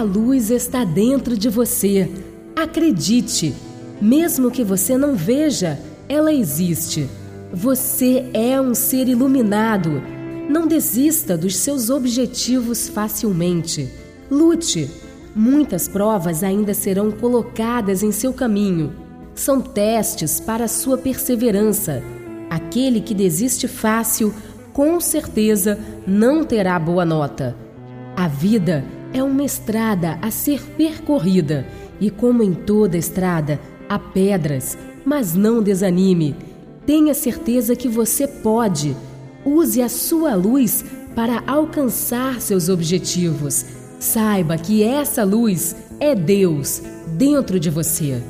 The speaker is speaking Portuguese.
A luz está dentro de você. Acredite, mesmo que você não veja, ela existe. Você é um ser iluminado. Não desista dos seus objetivos facilmente. Lute. Muitas provas ainda serão colocadas em seu caminho. São testes para sua perseverança. Aquele que desiste fácil, com certeza não terá boa nota. A vida é uma estrada a ser percorrida e, como em toda estrada, há pedras, mas não desanime. Tenha certeza que você pode. Use a sua luz para alcançar seus objetivos. Saiba que essa luz é Deus dentro de você.